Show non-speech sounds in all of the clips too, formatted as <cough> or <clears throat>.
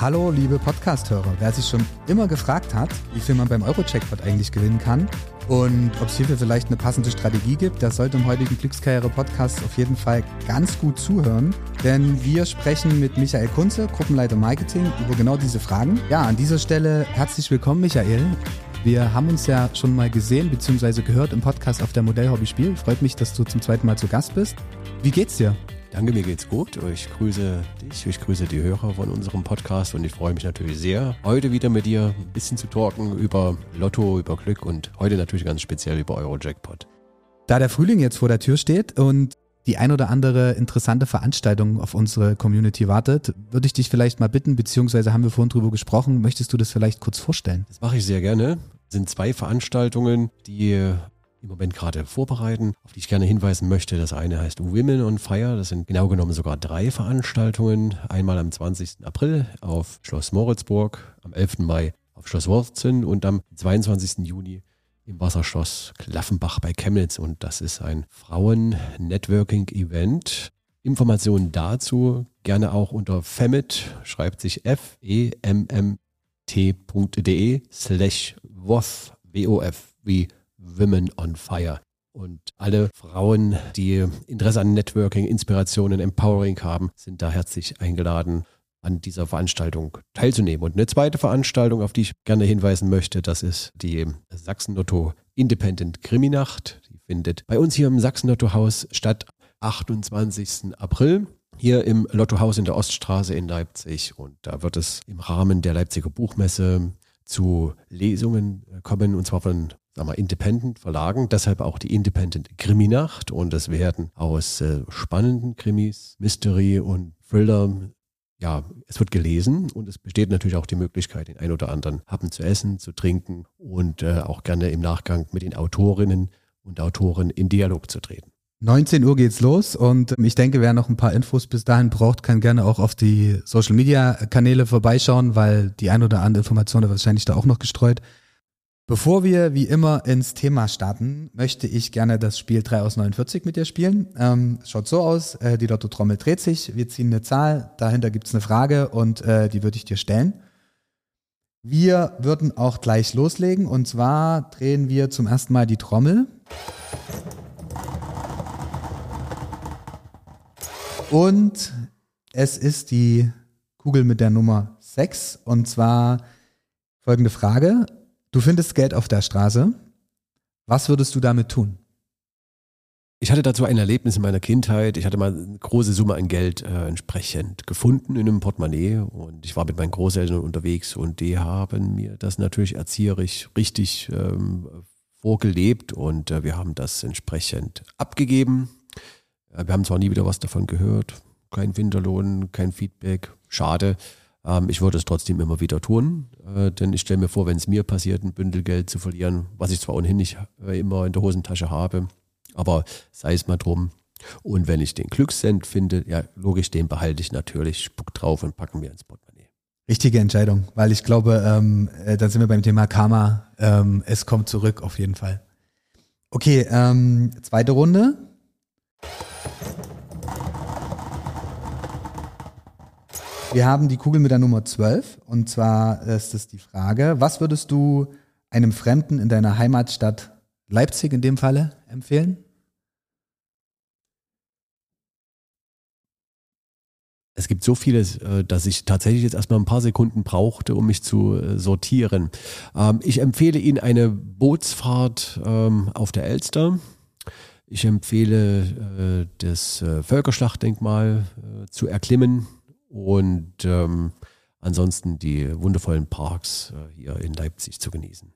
Hallo, liebe Podcast-Hörer. Wer sich schon immer gefragt hat, wie viel man beim Euro-Jackpot eigentlich gewinnen kann und ob es hierfür vielleicht eine passende Strategie gibt, der sollte im heutigen Glückskarriere-Podcast auf jeden Fall ganz gut zuhören. Denn wir sprechen mit Michael Kunze, Gruppenleiter Marketing, über genau diese Fragen. Ja, an dieser Stelle herzlich willkommen, Michael. Wir haben uns ja schon mal gesehen bzw. gehört im Podcast auf der Modellhobby Spiel. Freut mich, dass du zum zweiten Mal zu Gast bist. Wie geht's dir? Danke, mir geht's gut. Ich grüße dich, ich grüße die Hörer von unserem Podcast und ich freue mich natürlich sehr, heute wieder mit dir ein bisschen zu talken über Lotto, über Glück und heute natürlich ganz speziell über Eurojackpot. Da der Frühling jetzt vor der Tür steht und die ein oder andere interessante Veranstaltung auf unsere Community wartet, würde ich dich vielleicht mal bitten, beziehungsweise haben wir vorhin drüber gesprochen, möchtest du das vielleicht kurz vorstellen? Das mache ich sehr gerne. Es sind zwei Veranstaltungen, die im Moment gerade vorbereiten, auf die ich gerne hinweisen möchte. Das eine heißt Women on Fire. Das sind genau genommen sogar drei Veranstaltungen. Einmal am 20. April auf Schloss Moritzburg, am 11. Mai auf Schloss Worzen und am 22. Juni im Wasserschloss Klaffenbach bei Chemnitz. Und das ist ein Frauen-Networking-Event. Informationen dazu gerne auch unter FEMIT, schreibt sich f-e-m-m-t.de slash WOF, W-O-F, wie Women on Fire. Und alle Frauen, die Interesse an Networking, Inspirationen, Empowering haben, sind da herzlich eingeladen, an dieser Veranstaltung teilzunehmen. Und eine zweite Veranstaltung, auf die ich gerne hinweisen möchte, das ist die Sachsen-Lotto Independent Kriminacht. Die findet bei uns hier im Sachsen-Lotto-Haus statt, 28. April hier im Lottohaus in der Oststraße in Leipzig. Und da wird es im Rahmen der Leipziger Buchmesse zu Lesungen kommen, und zwar von sagen wir, Independent Verlagen, deshalb auch die Independent Kriminacht und es werden aus äh, spannenden Krimis, Mystery und Thriller ja, es wird gelesen und es besteht natürlich auch die Möglichkeit, den ein oder anderen Happen zu essen, zu trinken und äh, auch gerne im Nachgang mit den Autorinnen und Autoren in Dialog zu treten. 19 Uhr geht's los und ich denke, wer noch ein paar Infos bis dahin braucht, kann gerne auch auf die Social Media Kanäle vorbeischauen, weil die ein oder andere Information wahrscheinlich da auch noch gestreut. Bevor wir wie immer ins Thema starten, möchte ich gerne das Spiel 3 aus 49 mit dir spielen. Ähm, schaut so aus, äh, die Lotto-Trommel dreht sich, wir ziehen eine Zahl, dahinter gibt's eine Frage und äh, die würde ich dir stellen. Wir würden auch gleich loslegen und zwar drehen wir zum ersten Mal die Trommel. Und es ist die Kugel mit der Nummer 6 und zwar folgende Frage. Du findest Geld auf der Straße. Was würdest du damit tun? Ich hatte dazu ein Erlebnis in meiner Kindheit. Ich hatte mal eine große Summe an Geld äh, entsprechend gefunden in einem Portemonnaie und ich war mit meinen Großeltern unterwegs und die haben mir das natürlich erzieherisch richtig ähm, vorgelebt und äh, wir haben das entsprechend abgegeben. Äh, wir haben zwar nie wieder was davon gehört, kein Winterlohn, kein Feedback, schade. Ähm, ich würde es trotzdem immer wieder tun, äh, denn ich stelle mir vor, wenn es mir passiert, ein Bündel Geld zu verlieren, was ich zwar ohnehin nicht äh, immer in der Hosentasche habe, aber sei es mal drum. Und wenn ich den Glückscent finde, ja, logisch, den behalte ich natürlich, spuck drauf und packen wir ins Portemonnaie. Richtige Entscheidung, weil ich glaube, ähm, äh, da sind wir beim Thema Karma. Ähm, es kommt zurück auf jeden Fall. Okay, ähm, zweite Runde. Wir haben die Kugel mit der Nummer 12 und zwar ist es die Frage, was würdest du einem Fremden in deiner Heimatstadt Leipzig in dem Falle empfehlen? Es gibt so vieles, äh, dass ich tatsächlich jetzt erstmal ein paar Sekunden brauchte, um mich zu äh, sortieren. Ähm, ich empfehle Ihnen eine Bootsfahrt ähm, auf der Elster. Ich empfehle äh, das Völkerschlachtdenkmal zu erklimmen und ähm, ansonsten die wundervollen Parks äh, hier in Leipzig zu genießen.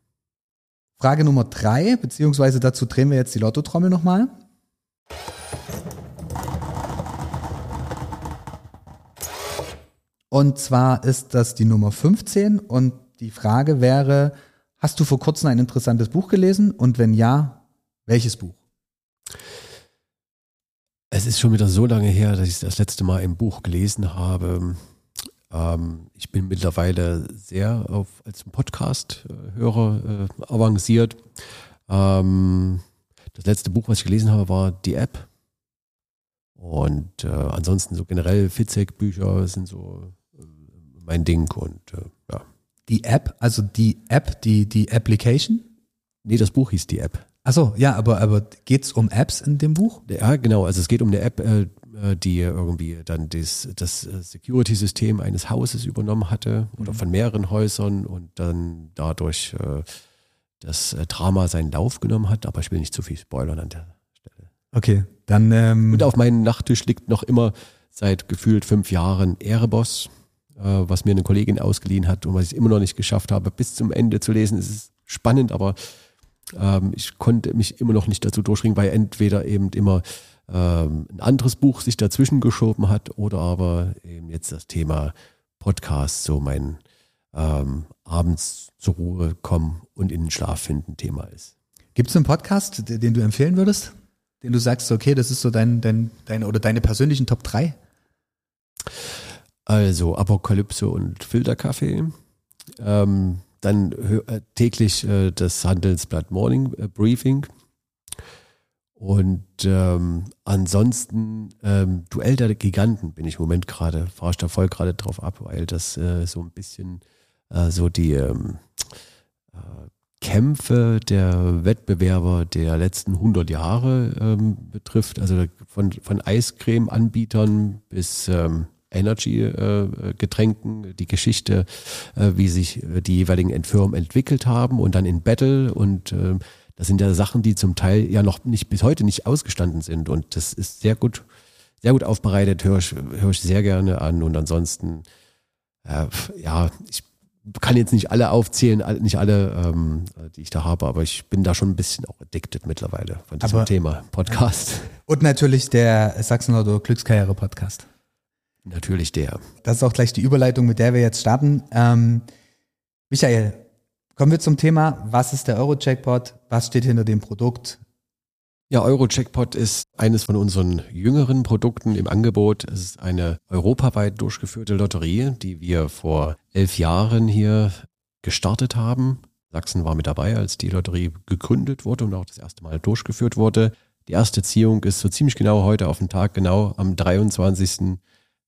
Frage Nummer drei, beziehungsweise dazu drehen wir jetzt die Lottotrommel nochmal. Und zwar ist das die Nummer 15 und die Frage wäre, hast du vor kurzem ein interessantes Buch gelesen und wenn ja, welches Buch? Es ist schon wieder so lange her, dass ich das letzte Mal im Buch gelesen habe. Ähm, ich bin mittlerweile sehr auf, als Podcast-Hörer äh, avanciert. Ähm, das letzte Buch, was ich gelesen habe, war die App. Und äh, ansonsten so generell Fitzek-Bücher sind so äh, mein Ding und äh, ja. Die App, also die App, die, die Application? Nee, das Buch hieß die App. Achso, ja, aber, aber geht's um Apps in dem Buch? Ja, genau. Also es geht um eine App, äh, äh, die irgendwie dann das, das äh, Security-System eines Hauses übernommen hatte oder mhm. von mehreren Häusern und dann dadurch äh, das Drama seinen Lauf genommen hat. Aber ich will nicht zu viel spoilern an der Stelle. Okay, dann. Ähm und auf meinem Nachttisch liegt noch immer seit gefühlt fünf Jahren Ereboss, äh, was mir eine Kollegin ausgeliehen hat und was ich immer noch nicht geschafft habe, bis zum Ende zu lesen. Es ist spannend, aber ähm, ich konnte mich immer noch nicht dazu durchringen, weil entweder eben immer ähm, ein anderes Buch sich dazwischen geschoben hat oder aber eben jetzt das Thema Podcast so mein ähm, abends zur Ruhe kommen und in den Schlaf finden Thema ist. Gibt es einen Podcast, den du empfehlen würdest? Den du sagst, okay, das ist so dein, dein, deine oder deine persönlichen Top 3? Also Apokalypse und Filterkaffee. Ähm, dann äh, täglich äh, das Handelsblatt Morning äh, Briefing. Und ähm, ansonsten ähm, Duell der Giganten bin ich im Moment gerade, fahre ich da voll gerade drauf ab, weil das äh, so ein bisschen äh, so die ähm, äh, Kämpfe der Wettbewerber der letzten 100 Jahre ähm, betrifft. Also von, von Eiscreme-Anbietern bis ähm, Energy-Getränken, äh, die Geschichte, äh, wie sich die jeweiligen Firmen entwickelt haben und dann in Battle und äh, das sind ja Sachen, die zum Teil ja noch nicht bis heute nicht ausgestanden sind und das ist sehr gut, sehr gut aufbereitet, höre ich, höre ich sehr gerne an und ansonsten, äh, ja, ich kann jetzt nicht alle aufzählen, nicht alle, ähm, die ich da habe, aber ich bin da schon ein bisschen auch addicted mittlerweile von diesem aber, Thema Podcast. Und natürlich der Sachsen-Lotto Glückskarriere Podcast. Natürlich der. Das ist auch gleich die Überleitung, mit der wir jetzt starten. Ähm, Michael, kommen wir zum Thema. Was ist der Euro-Jackpot? Was steht hinter dem Produkt? Ja, Euro-Jackpot ist eines von unseren jüngeren Produkten im Angebot. Es ist eine europaweit durchgeführte Lotterie, die wir vor elf Jahren hier gestartet haben. Sachsen war mit dabei, als die Lotterie gegründet wurde und auch das erste Mal durchgeführt wurde. Die erste Ziehung ist so ziemlich genau heute auf den Tag, genau am 23.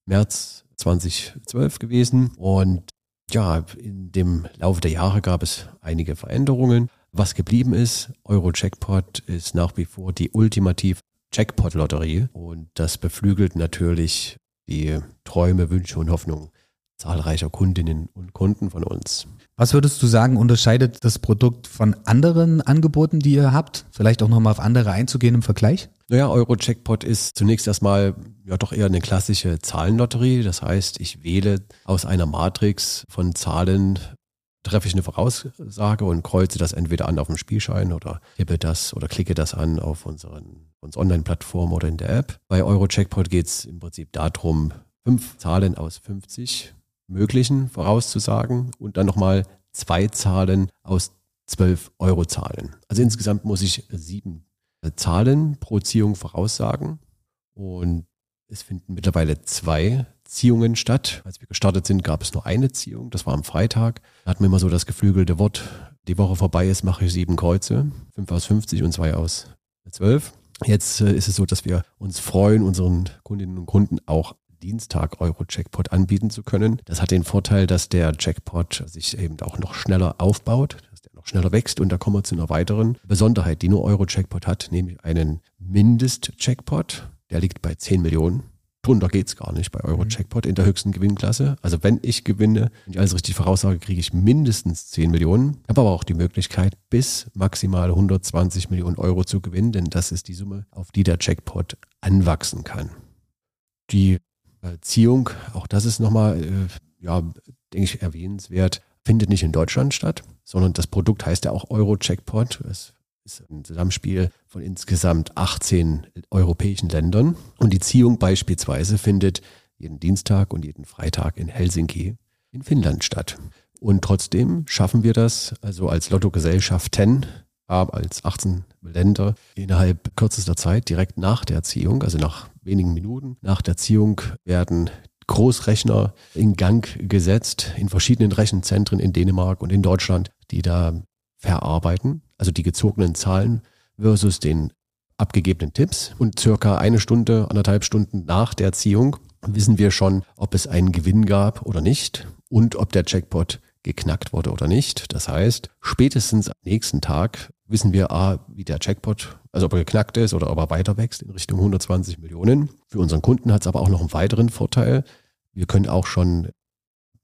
März 2012 gewesen. Und ja, in dem Laufe der Jahre gab es einige Veränderungen. Was geblieben ist, Euro-Jackpot ist nach wie vor die ultimative Jackpot-Lotterie und das beflügelt natürlich die Träume, Wünsche und Hoffnungen zahlreicher Kundinnen und Kunden von uns. Was würdest du sagen, unterscheidet das Produkt von anderen Angeboten, die ihr habt? Vielleicht auch nochmal auf andere einzugehen im Vergleich? Naja, Euro-Jackpot ist zunächst erstmal ja doch eher eine klassische Zahlenlotterie. Das heißt, ich wähle aus einer Matrix von Zahlen, treffe ich eine Voraussage und kreuze das entweder an auf dem Spielschein oder tippe das oder klicke das an auf unseren, unsere Online-Plattform oder in der App. Bei Euro-Jackpot geht es im Prinzip darum, fünf Zahlen aus 50 möglichen vorauszusagen und dann nochmal zwei Zahlen aus zwölf Euro-Zahlen. Also insgesamt muss ich sieben Zahlen pro Ziehung voraussagen. Und es finden mittlerweile zwei Ziehungen statt. Als wir gestartet sind, gab es nur eine Ziehung. Das war am Freitag. Da hatten wir immer so das geflügelte Wort, die Woche vorbei ist, mache ich sieben Kreuze. Fünf aus 50 und zwei aus zwölf. Jetzt äh, ist es so, dass wir uns freuen, unseren Kundinnen und Kunden auch Dienstag Euro-Jackpot anbieten zu können. Das hat den Vorteil, dass der Jackpot sich eben auch noch schneller aufbaut, dass der noch schneller wächst und da kommen wir zu einer weiteren Besonderheit, die nur Euro-Jackpot hat, nämlich einen Mindest-Jackpot. Der liegt bei 10 Millionen. Drunter geht es gar nicht bei Euro-Jackpot in der höchsten Gewinnklasse. Also wenn ich gewinne, wenn ich alles richtig voraussage, kriege ich mindestens 10 Millionen. Ich habe aber auch die Möglichkeit, bis maximal 120 Millionen Euro zu gewinnen, denn das ist die Summe, auf die der Jackpot anwachsen kann. Die Ziehung, auch das ist nochmal, äh, ja, denke ich, erwähnenswert, findet nicht in Deutschland statt, sondern das Produkt heißt ja auch Euro-Jackpot. Es ist ein Zusammenspiel von insgesamt 18 europäischen Ländern. Und die Ziehung beispielsweise findet jeden Dienstag und jeden Freitag in Helsinki in Finnland statt. Und trotzdem schaffen wir das, also als Lottogesellschaften, als 18 Länder innerhalb kürzester Zeit, direkt nach der Erziehung, also nach wenigen Minuten nach der Erziehung, werden Großrechner in Gang gesetzt in verschiedenen Rechenzentren in Dänemark und in Deutschland, die da verarbeiten, also die gezogenen Zahlen versus den abgegebenen Tipps. Und circa eine Stunde, anderthalb Stunden nach der Erziehung wissen wir schon, ob es einen Gewinn gab oder nicht. und ob der Jackpot geknackt wurde oder nicht. Das heißt, spätestens am nächsten Tag wissen wir, A, wie der Jackpot, also ob er geknackt ist oder ob er weiter wächst in Richtung 120 Millionen. Für unseren Kunden hat es aber auch noch einen weiteren Vorteil. Wir können auch schon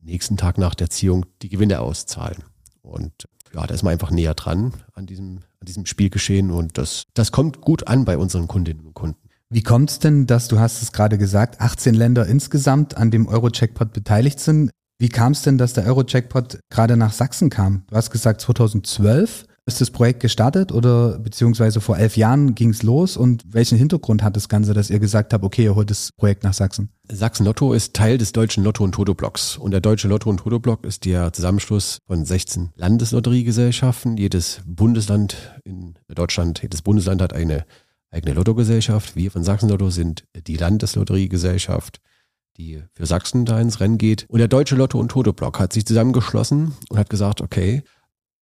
nächsten Tag nach der Ziehung die Gewinne auszahlen. Und ja, da ist man einfach näher dran an diesem, an diesem Spielgeschehen und das, das kommt gut an bei unseren Kundinnen und Kunden. Wie kommt es denn, dass du hast es gerade gesagt, 18 Länder insgesamt an dem Euro-Jackpot beteiligt sind? Wie kam es denn, dass der Euro-Jackpot gerade nach Sachsen kam? Du hast gesagt 2012 ist das Projekt gestartet oder beziehungsweise vor elf Jahren ging es los und welchen Hintergrund hat das Ganze, dass ihr gesagt habt, okay, ihr holt das Projekt nach Sachsen? Sachsen Lotto ist Teil des deutschen Lotto- und Toto-Blocks und der deutsche Lotto- und Toto-Block ist der Zusammenschluss von 16 Landeslotteriegesellschaften. Jedes Bundesland in Deutschland, jedes Bundesland hat eine eigene Lottogesellschaft. Wir von Sachsen Lotto sind die Landeslotteriegesellschaft die für Sachsen da ins Rennen geht. Und der Deutsche Lotto- und Toto-Block hat sich zusammengeschlossen und hat gesagt, okay,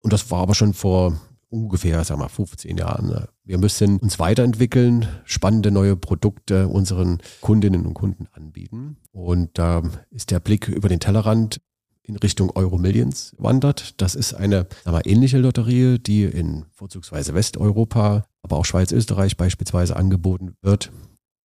und das war aber schon vor ungefähr, sag mal, 15 Jahren. Ne? Wir müssen uns weiterentwickeln, spannende neue Produkte unseren Kundinnen und Kunden anbieten. Und da ist der Blick über den Tellerrand in Richtung Euro Millions wandert. Das ist eine sag mal, ähnliche Lotterie, die in vorzugsweise Westeuropa, aber auch Schweiz, Österreich beispielsweise angeboten wird.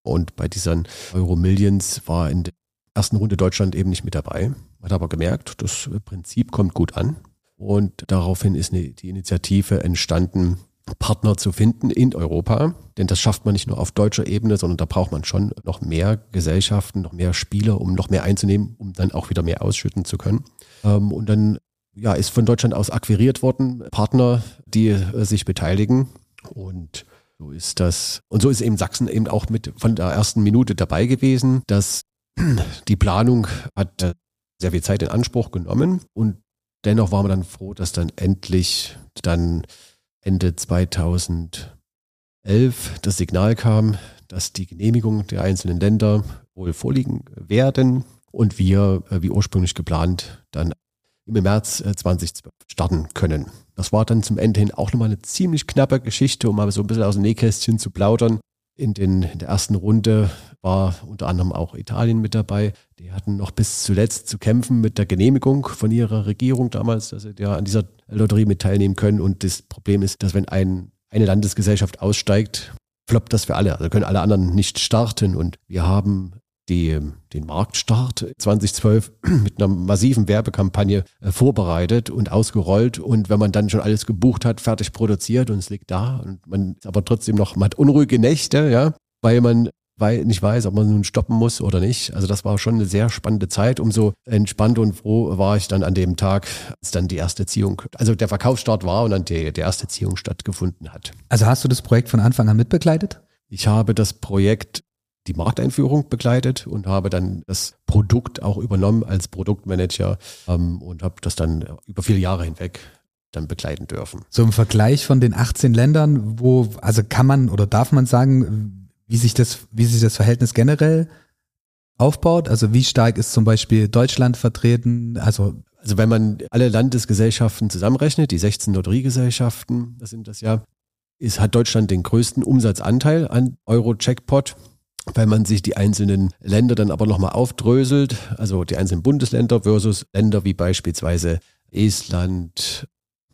Und bei diesen Euro Millions war in der ersten Runde Deutschland eben nicht mit dabei. Hat aber gemerkt, das Prinzip kommt gut an. Und daraufhin ist die Initiative entstanden, Partner zu finden in Europa. Denn das schafft man nicht nur auf deutscher Ebene, sondern da braucht man schon noch mehr Gesellschaften, noch mehr Spieler, um noch mehr einzunehmen, um dann auch wieder mehr ausschütten zu können. Ähm, und dann ja, ist von Deutschland aus akquiriert worden, Partner, die äh, sich beteiligen. Und so ist das. Und so ist eben Sachsen eben auch mit von der ersten Minute dabei gewesen, dass die Planung hat äh, sehr viel Zeit in Anspruch genommen und dennoch waren wir dann froh, dass dann endlich dann Ende 2011 das Signal kam, dass die Genehmigung der einzelnen Länder wohl vorliegen werden und wir, äh, wie ursprünglich geplant, dann im März 2012 äh, starten können. Das war dann zum Ende hin auch nochmal eine ziemlich knappe Geschichte, um mal so ein bisschen aus dem Nähkästchen zu plaudern. In, den, in der ersten Runde war unter anderem auch Italien mit dabei. Die hatten noch bis zuletzt zu kämpfen mit der Genehmigung von ihrer Regierung damals, dass sie ja an dieser Lotterie mit teilnehmen können. Und das Problem ist, dass wenn ein, eine Landesgesellschaft aussteigt, floppt das für alle. Also können alle anderen nicht starten. Und wir haben die, den Marktstart 2012 <clears throat> mit einer massiven Werbekampagne äh, vorbereitet und ausgerollt. Und wenn man dann schon alles gebucht hat, fertig produziert und es liegt da und man ist aber trotzdem noch, man hat unruhige Nächte, ja, weil man weil nicht weiß, ob man nun stoppen muss oder nicht. Also das war schon eine sehr spannende Zeit. Umso entspannt und froh war ich dann an dem Tag, als dann die erste Ziehung, also der Verkaufsstart war und dann die, die erste Ziehung stattgefunden hat. Also hast du das Projekt von Anfang an mitbegleitet? Ich habe das Projekt die Markteinführung begleitet und habe dann das Produkt auch übernommen als Produktmanager ähm, und habe das dann über viele Jahre hinweg dann begleiten dürfen. So im Vergleich von den 18 Ländern, wo, also kann man oder darf man sagen, wie sich das, wie sich das Verhältnis generell aufbaut? Also wie stark ist zum Beispiel Deutschland vertreten? Also also wenn man alle Landesgesellschaften zusammenrechnet, die 16 Lotteriegesellschaften, das sind das ja, ist, hat Deutschland den größten Umsatzanteil an Euro-Jackpot weil man sich die einzelnen Länder dann aber nochmal aufdröselt, also die einzelnen Bundesländer versus Länder wie beispielsweise Estland,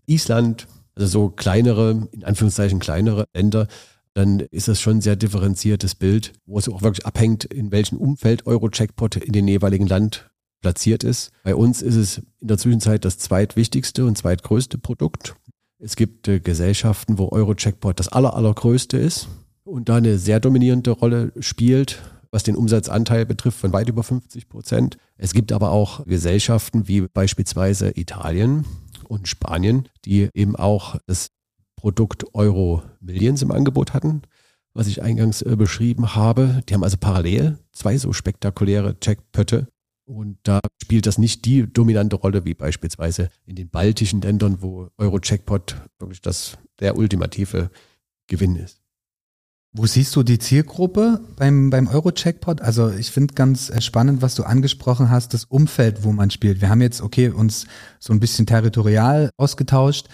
Island, also so kleinere, in Anführungszeichen kleinere Länder, dann ist das schon ein sehr differenziertes Bild, wo es auch wirklich abhängt, in welchem Umfeld Euro-Jackpot in dem jeweiligen Land platziert ist. Bei uns ist es in der Zwischenzeit das zweitwichtigste und zweitgrößte Produkt. Es gibt äh, Gesellschaften, wo Euro-Jackpot das aller, allergrößte ist und da eine sehr dominierende Rolle spielt, was den Umsatzanteil betrifft, von weit über 50 Prozent. Es gibt aber auch Gesellschaften wie beispielsweise Italien und Spanien, die eben auch das Produkt Euro Millions im Angebot hatten, was ich eingangs äh, beschrieben habe. Die haben also parallel zwei so spektakuläre Jackpötte. Und da spielt das nicht die dominante Rolle wie beispielsweise in den baltischen Ländern, wo Euro-Jackpot wirklich das der ultimative Gewinn ist. Wo siehst du die Zielgruppe beim, beim Euro-Checkpot? Also ich finde ganz äh, spannend, was du angesprochen hast, das Umfeld, wo man spielt. Wir haben jetzt, okay, uns so ein bisschen territorial ausgetauscht.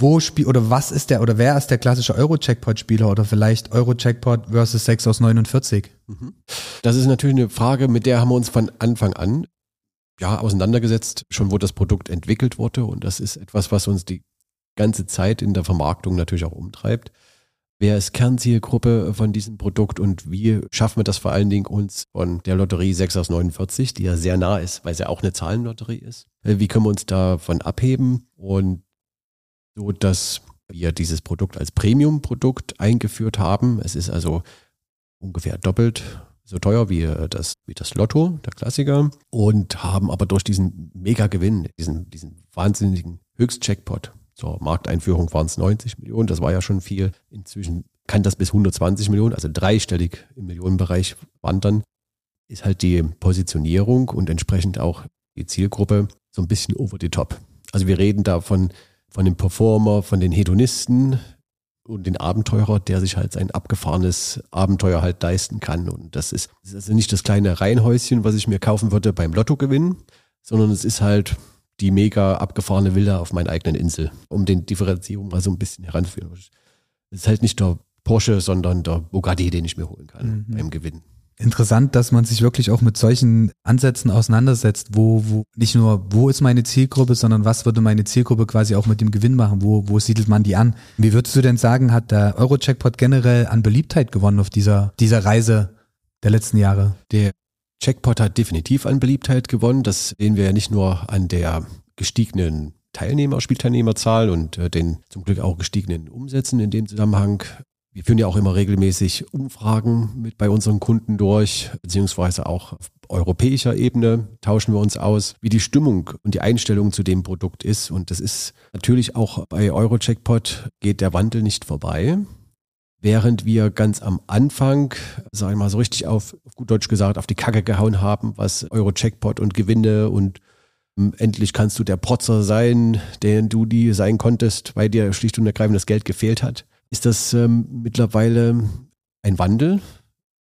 Wo spielt oder was ist der oder wer ist der klassische Euro-Checkpot-Spieler oder vielleicht Euro-Checkpot versus 6 aus 49? Mhm. Das ist natürlich eine Frage, mit der haben wir uns von Anfang an ja, auseinandergesetzt, schon wo das Produkt entwickelt wurde. Und das ist etwas, was uns die ganze Zeit in der Vermarktung natürlich auch umtreibt. Wer ist Kernzielgruppe von diesem Produkt und wie schaffen wir das vor allen Dingen uns von der Lotterie 6 aus 49, die ja sehr nah ist, weil sie ja auch eine Zahlenlotterie ist? Äh, wie können wir uns davon abheben und so, dass wir dieses Produkt als Premium-Produkt eingeführt haben. Es ist also ungefähr doppelt so teuer wie äh, das, wie das Lotto, der Klassiker, und haben aber durch diesen Mega-Gewinn, diesen, diesen wahnsinnigen Höchstcheckpot, zur Markteinführung waren es 90 Millionen, das war ja schon viel. Inzwischen kann das bis 120 Millionen, also dreistellig im Millionenbereich wandern, ist halt die Positionierung und entsprechend auch die Zielgruppe so ein bisschen over the top. Also wir reden da von, von dem Performer, von den Hedonisten, und den Abenteurer, der sich halt sein abgefahrenes Abenteuer halt leisten kann. Und das ist, das ist also nicht das kleine Reihenhäuschen, was ich mir kaufen würde beim Lottogewinn, sondern es ist halt die mega abgefahrene Villa auf meiner eigenen Insel, um den Differenzierung mal so ein bisschen heranzuführen. Es ist halt nicht der Porsche, sondern der Bugatti, den ich mir holen kann mhm. beim Gewinn interessant, dass man sich wirklich auch mit solchen Ansätzen auseinandersetzt, wo, wo nicht nur, wo ist meine Zielgruppe, sondern was würde meine Zielgruppe quasi auch mit dem Gewinn machen, wo, wo siedelt man die an? Wie würdest du denn sagen, hat der Euro-Checkpot generell an Beliebtheit gewonnen auf dieser, dieser Reise der letzten Jahre? Der Checkpot hat definitiv an Beliebtheit gewonnen. Das sehen wir ja nicht nur an der gestiegenen Teilnehmer, Spielteilnehmerzahl und äh, den zum Glück auch gestiegenen Umsätzen in dem Zusammenhang. Wir führen ja auch immer regelmäßig Umfragen mit bei unseren Kunden durch, beziehungsweise auch auf europäischer Ebene tauschen wir uns aus, wie die Stimmung und die Einstellung zu dem Produkt ist. Und das ist natürlich auch bei Eurocheckpot geht der Wandel nicht vorbei. Während wir ganz am Anfang, sagen wir mal so richtig auf, gut Deutsch gesagt, auf die Kacke gehauen haben, was Eurocheckpot und Gewinne und ähm, endlich kannst du der Protzer sein, der du die sein konntest, weil dir schlicht und ergreifend das Geld gefehlt hat ist das ähm, mittlerweile ein Wandel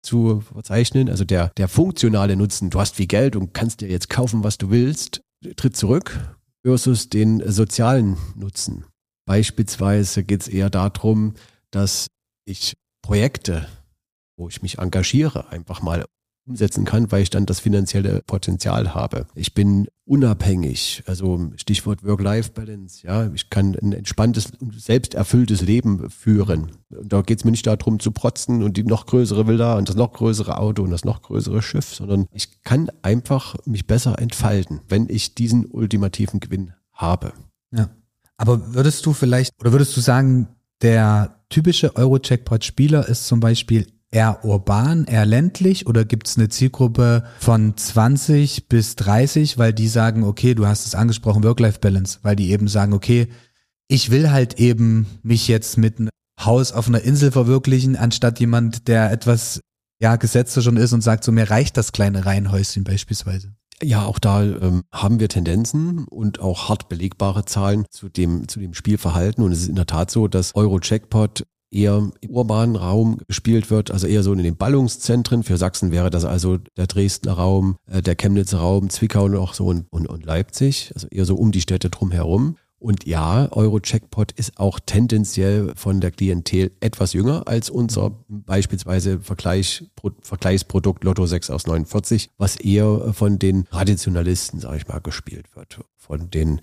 zu verzeichnen. Also der, der funktionale Nutzen, du hast viel Geld und kannst dir jetzt kaufen, was du willst, tritt zurück versus den sozialen Nutzen. Beispielsweise geht es eher darum, dass ich Projekte, wo ich mich engagiere, einfach mal umsetzen kann, weil ich dann das finanzielle Potenzial habe. Ich bin unabhängig, also Stichwort Work-Life-Balance, ja, ich kann ein entspanntes, selbsterfülltes Leben führen. Und da geht es mir nicht darum zu protzen und die noch größere Villa und das noch größere Auto und das noch größere Schiff, sondern ich kann einfach mich besser entfalten, wenn ich diesen ultimativen Gewinn habe. Ja. Aber würdest du vielleicht, oder würdest du sagen, der typische Euro-Checkpot-Spieler ist zum Beispiel eher urban, eher ländlich oder gibt es eine Zielgruppe von 20 bis 30, weil die sagen, okay, du hast es angesprochen, Work-Life-Balance, weil die eben sagen, okay, ich will halt eben mich jetzt mit einem Haus auf einer Insel verwirklichen, anstatt jemand, der etwas ja gesetzter schon ist und sagt, so mir reicht das kleine Reihenhäuschen beispielsweise. Ja, auch da ähm, haben wir Tendenzen und auch hart belegbare Zahlen zu dem, zu dem Spielverhalten. Und es ist in der Tat so, dass Euro-Checkpot eher im urbanen Raum gespielt wird, also eher so in den Ballungszentren. Für Sachsen wäre das also der Dresdner Raum, äh, der Chemnitzer Raum, Zwickau noch so und, und, und Leipzig, also eher so um die Städte drumherum. Und ja, Euro-Checkpot ist auch tendenziell von der Klientel etwas jünger als unser beispielsweise Vergleich, Vergleichsprodukt Lotto 6 aus 49, was eher von den Traditionalisten, sage ich mal, gespielt wird. Von den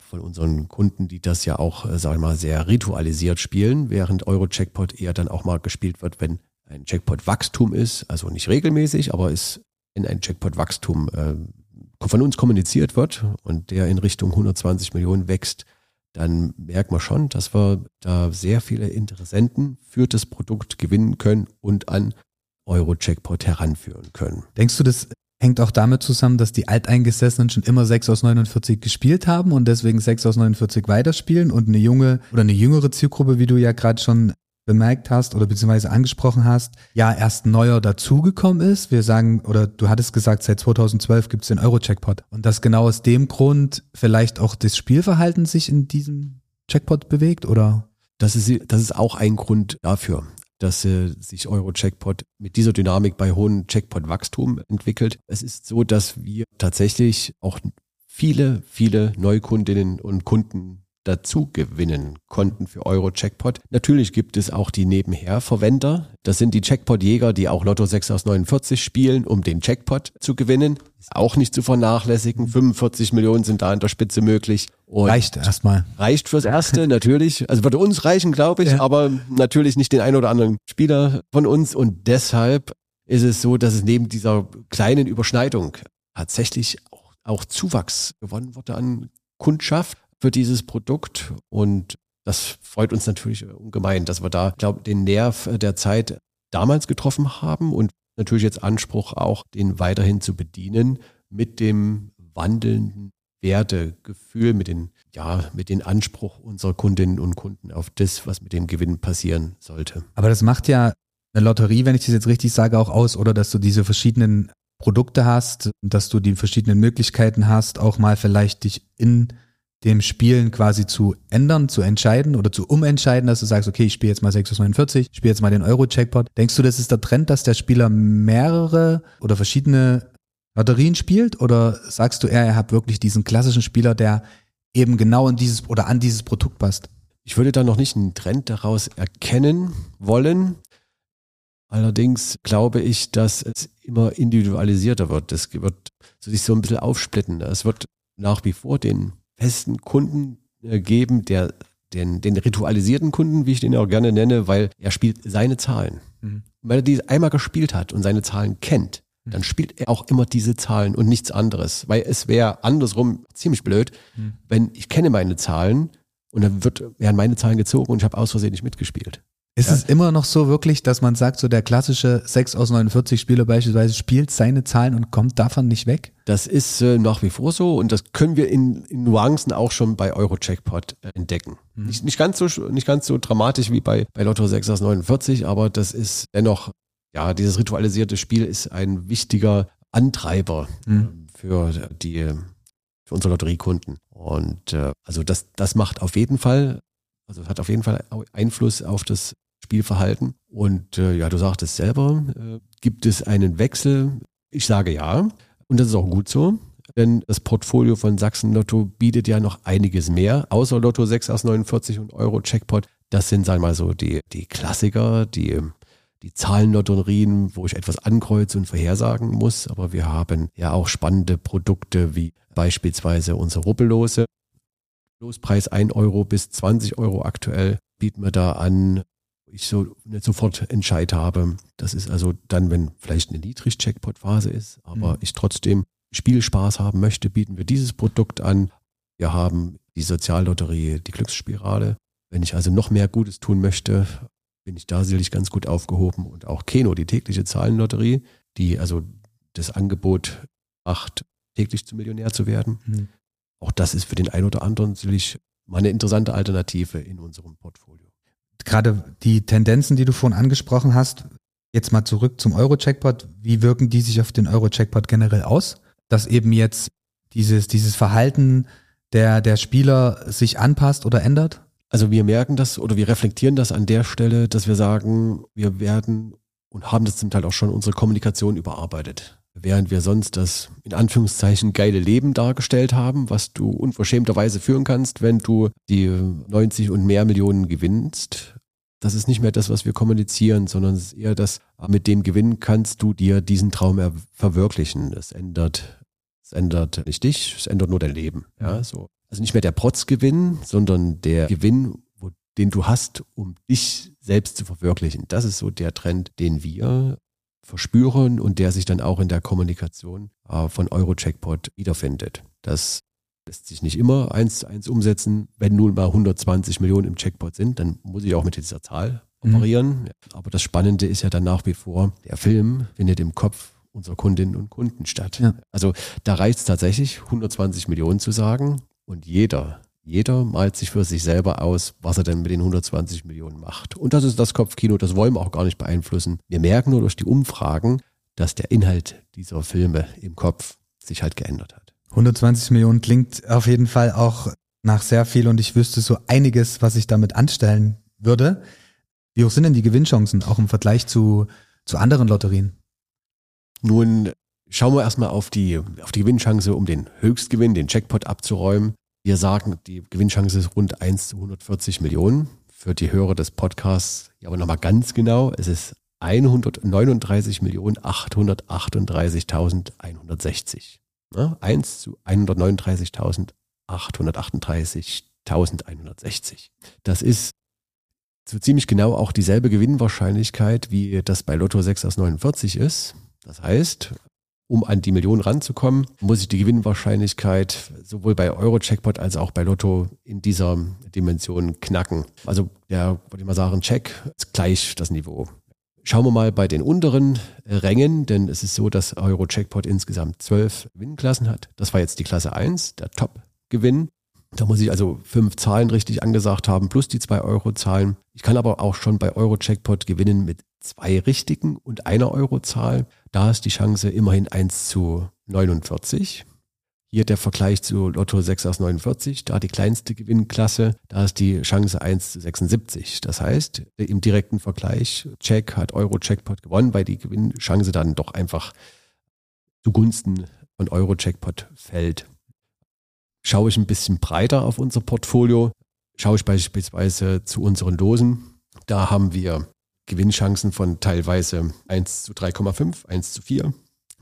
von unseren Kunden, die das ja auch, äh, sag ich mal, sehr ritualisiert spielen, während Euro-Checkpot eher dann auch mal gespielt wird, wenn ein Checkpot-Wachstum ist, also nicht regelmäßig, aber ist, wenn ein Checkpot-Wachstum äh, von uns kommuniziert wird und der in Richtung 120 Millionen wächst, dann merkt man schon, dass wir da sehr viele Interessenten für das Produkt gewinnen können und an Euro-Checkpot heranführen können. Denkst du, das hängt auch damit zusammen, dass die Alteingesessenen schon immer 6 aus 49 gespielt haben und deswegen 6 aus 49 weiterspielen und eine junge oder eine jüngere Zielgruppe, wie du ja gerade schon bemerkt hast oder beziehungsweise angesprochen hast, ja erst neuer dazugekommen ist. Wir sagen, oder du hattest gesagt, seit 2012 gibt es den Euro-Checkpot. Und dass genau aus dem Grund vielleicht auch das Spielverhalten sich in diesem Checkpot bewegt, oder? Das ist, das ist auch ein Grund dafür dass äh, sich Euro-Checkpot mit dieser Dynamik bei hohem Checkpot-Wachstum entwickelt. Es ist so, dass wir tatsächlich auch viele, viele Neukundinnen und Kunden dazu gewinnen konnten für Euro Checkpot. Natürlich gibt es auch die Nebenher-Verwender. Das sind die Checkpot-Jäger, die auch Lotto 6 aus 49 spielen, um den Checkpot zu gewinnen. ist auch nicht zu vernachlässigen. 45 Millionen sind da an der Spitze möglich. Und reicht erstmal. Reicht fürs Erste, natürlich. Also würde uns reichen, glaube ich, ja. aber natürlich nicht den einen oder anderen Spieler von uns. Und deshalb ist es so, dass es neben dieser kleinen Überschneidung tatsächlich auch, auch Zuwachs gewonnen wurde an Kundschaft für dieses Produkt. Und das freut uns natürlich ungemein, dass wir da, glaube den Nerv der Zeit damals getroffen haben und natürlich jetzt Anspruch auch, den weiterhin zu bedienen mit dem wandelnden Wertegefühl, mit den, ja, mit dem Anspruch unserer Kundinnen und Kunden auf das, was mit dem Gewinn passieren sollte. Aber das macht ja eine Lotterie, wenn ich das jetzt richtig sage, auch aus, oder dass du diese verschiedenen Produkte hast, dass du die verschiedenen Möglichkeiten hast, auch mal vielleicht dich in dem Spielen quasi zu ändern, zu entscheiden oder zu umentscheiden, dass du sagst, okay, ich spiele jetzt mal 6 aus 49, ich spiele jetzt mal den Euro-Jackpot. Denkst du, das ist der Trend, dass der Spieler mehrere oder verschiedene Lotterien spielt? Oder sagst du eher, er hat wirklich diesen klassischen Spieler, der eben genau in dieses oder an dieses Produkt passt? Ich würde da noch nicht einen Trend daraus erkennen wollen. Allerdings glaube ich, dass es immer individualisierter wird. Es wird sich so ein bisschen aufsplitten. Es wird nach wie vor den festen Kunden äh, geben, der den, den ritualisierten Kunden, wie ich den auch gerne nenne, weil er spielt seine Zahlen. Mhm. Weil er die einmal gespielt hat und seine Zahlen kennt, mhm. dann spielt er auch immer diese Zahlen und nichts anderes. Weil es wäre andersrum ziemlich blöd, mhm. wenn ich kenne meine Zahlen und dann wird, werden meine Zahlen gezogen und ich habe aus Versehen nicht mitgespielt. Ist ja. es immer noch so wirklich, dass man sagt, so der klassische 6 aus 49 Spieler beispielsweise spielt seine Zahlen und kommt davon nicht weg? Das ist äh, nach wie vor so und das können wir in, in Nuancen auch schon bei Euro-Checkpot äh, entdecken. Mhm. Nicht, nicht, ganz so, nicht ganz so dramatisch wie bei, bei Lotto 6 aus 49, aber das ist dennoch, ja, dieses ritualisierte Spiel ist ein wichtiger Antreiber mhm. äh, für die für unsere Lotteriekunden. Und äh, also das, das macht auf jeden Fall, also hat auf jeden Fall Einfluss auf das Spielverhalten. Und äh, ja, du sagtest selber, äh, gibt es einen Wechsel? Ich sage ja. Und das ist auch gut so. Denn das Portfolio von Sachsen Lotto bietet ja noch einiges mehr, außer Lotto 6 aus 49 und Euro Checkpot. Das sind, sagen wir mal so, die, die Klassiker, die, die Zahlenlotterien, wo ich etwas ankreuze und vorhersagen muss. Aber wir haben ja auch spannende Produkte wie beispielsweise unsere Rubbellose. Lospreis 1 Euro bis 20 Euro aktuell bieten wir da an ich so nicht sofort Entscheid habe. Das ist also dann, wenn vielleicht eine Niedrig-Checkpot-Phase ist, aber mhm. ich trotzdem Spielspaß haben möchte, bieten wir dieses Produkt an. Wir haben die Soziallotterie, die Glücksspirale. Wenn ich also noch mehr Gutes tun möchte, bin ich da sicherlich ganz gut aufgehoben. Und auch Keno, die tägliche Zahlenlotterie, die also das Angebot macht, täglich zum Millionär zu werden. Mhm. Auch das ist für den einen oder anderen sicherlich mal eine interessante Alternative in unserem Portfolio gerade die Tendenzen, die du vorhin angesprochen hast, jetzt mal zurück zum Euro-Checkpot, wie wirken die sich auf den Euro-Checkpot generell aus? Dass eben jetzt dieses, dieses Verhalten der, der Spieler sich anpasst oder ändert? Also wir merken das oder wir reflektieren das an der Stelle, dass wir sagen, wir werden und haben das zum Teil auch schon unsere Kommunikation überarbeitet während wir sonst das in Anführungszeichen geile Leben dargestellt haben, was du unverschämterweise führen kannst, wenn du die 90 und mehr Millionen gewinnst. Das ist nicht mehr das, was wir kommunizieren, sondern es ist eher das, mit dem Gewinn kannst du dir diesen Traum verwirklichen. Es ändert, es ändert nicht dich, es ändert nur dein Leben. Ja, so. Also nicht mehr der Protzgewinn, sondern der Gewinn, wo, den du hast, um dich selbst zu verwirklichen. Das ist so der Trend, den wir verspüren und der sich dann auch in der Kommunikation äh, von Euro-Checkpot wiederfindet. Das lässt sich nicht immer eins zu eins umsetzen. Wenn nun mal 120 Millionen im Checkpot sind, dann muss ich auch mit dieser Zahl mhm. operieren. Aber das Spannende ist ja dann nach wie vor, der Film findet im Kopf unserer Kundinnen und Kunden statt. Ja. Also da reicht es tatsächlich, 120 Millionen zu sagen und jeder jeder malt sich für sich selber aus, was er denn mit den 120 Millionen macht. Und das ist das Kopfkino, das wollen wir auch gar nicht beeinflussen. Wir merken nur durch die Umfragen, dass der Inhalt dieser Filme im Kopf sich halt geändert hat. 120 Millionen klingt auf jeden Fall auch nach sehr viel und ich wüsste so einiges, was ich damit anstellen würde. Wie hoch sind denn die Gewinnchancen, auch im Vergleich zu, zu anderen Lotterien? Nun schauen wir erstmal auf die, auf die Gewinnchance, um den Höchstgewinn, den Jackpot abzuräumen. Wir sagen, die Gewinnchance ist rund 1 zu 140 Millionen. Für die Hörer des Podcasts, ja, aber nochmal ganz genau, es ist 139.838.160. Ja, 1 zu 139.838.160. Das ist so ziemlich genau auch dieselbe Gewinnwahrscheinlichkeit, wie das bei Lotto 6 aus 49 ist. Das heißt, um an die Million ranzukommen, muss ich die Gewinnwahrscheinlichkeit sowohl bei Euro-Checkpot als auch bei Lotto in dieser Dimension knacken. Also der, würde ich mal sagen, Check ist gleich das Niveau. Schauen wir mal bei den unteren Rängen, denn es ist so, dass Euro-Checkpot insgesamt zwölf Gewinnklassen hat. Das war jetzt die Klasse 1, der Top-Gewinn. Da muss ich also fünf Zahlen richtig angesagt haben, plus die zwei Euro-Zahlen. Ich kann aber auch schon bei Euro-Checkpot gewinnen mit zwei richtigen und einer Euro-Zahl. Da ist die Chance immerhin 1 zu 49. Hier der Vergleich zu Lotto 6 aus 49, da die kleinste Gewinnklasse, da ist die Chance 1 zu 76. Das heißt, im direkten Vergleich, Check hat Euro-Checkpot gewonnen, weil die Gewinnchance dann doch einfach zugunsten von Euro-Checkpot fällt. Schaue ich ein bisschen breiter auf unser Portfolio, schaue ich beispielsweise zu unseren Dosen, da haben wir Gewinnchancen von teilweise 1 zu 3,5, 1 zu 4.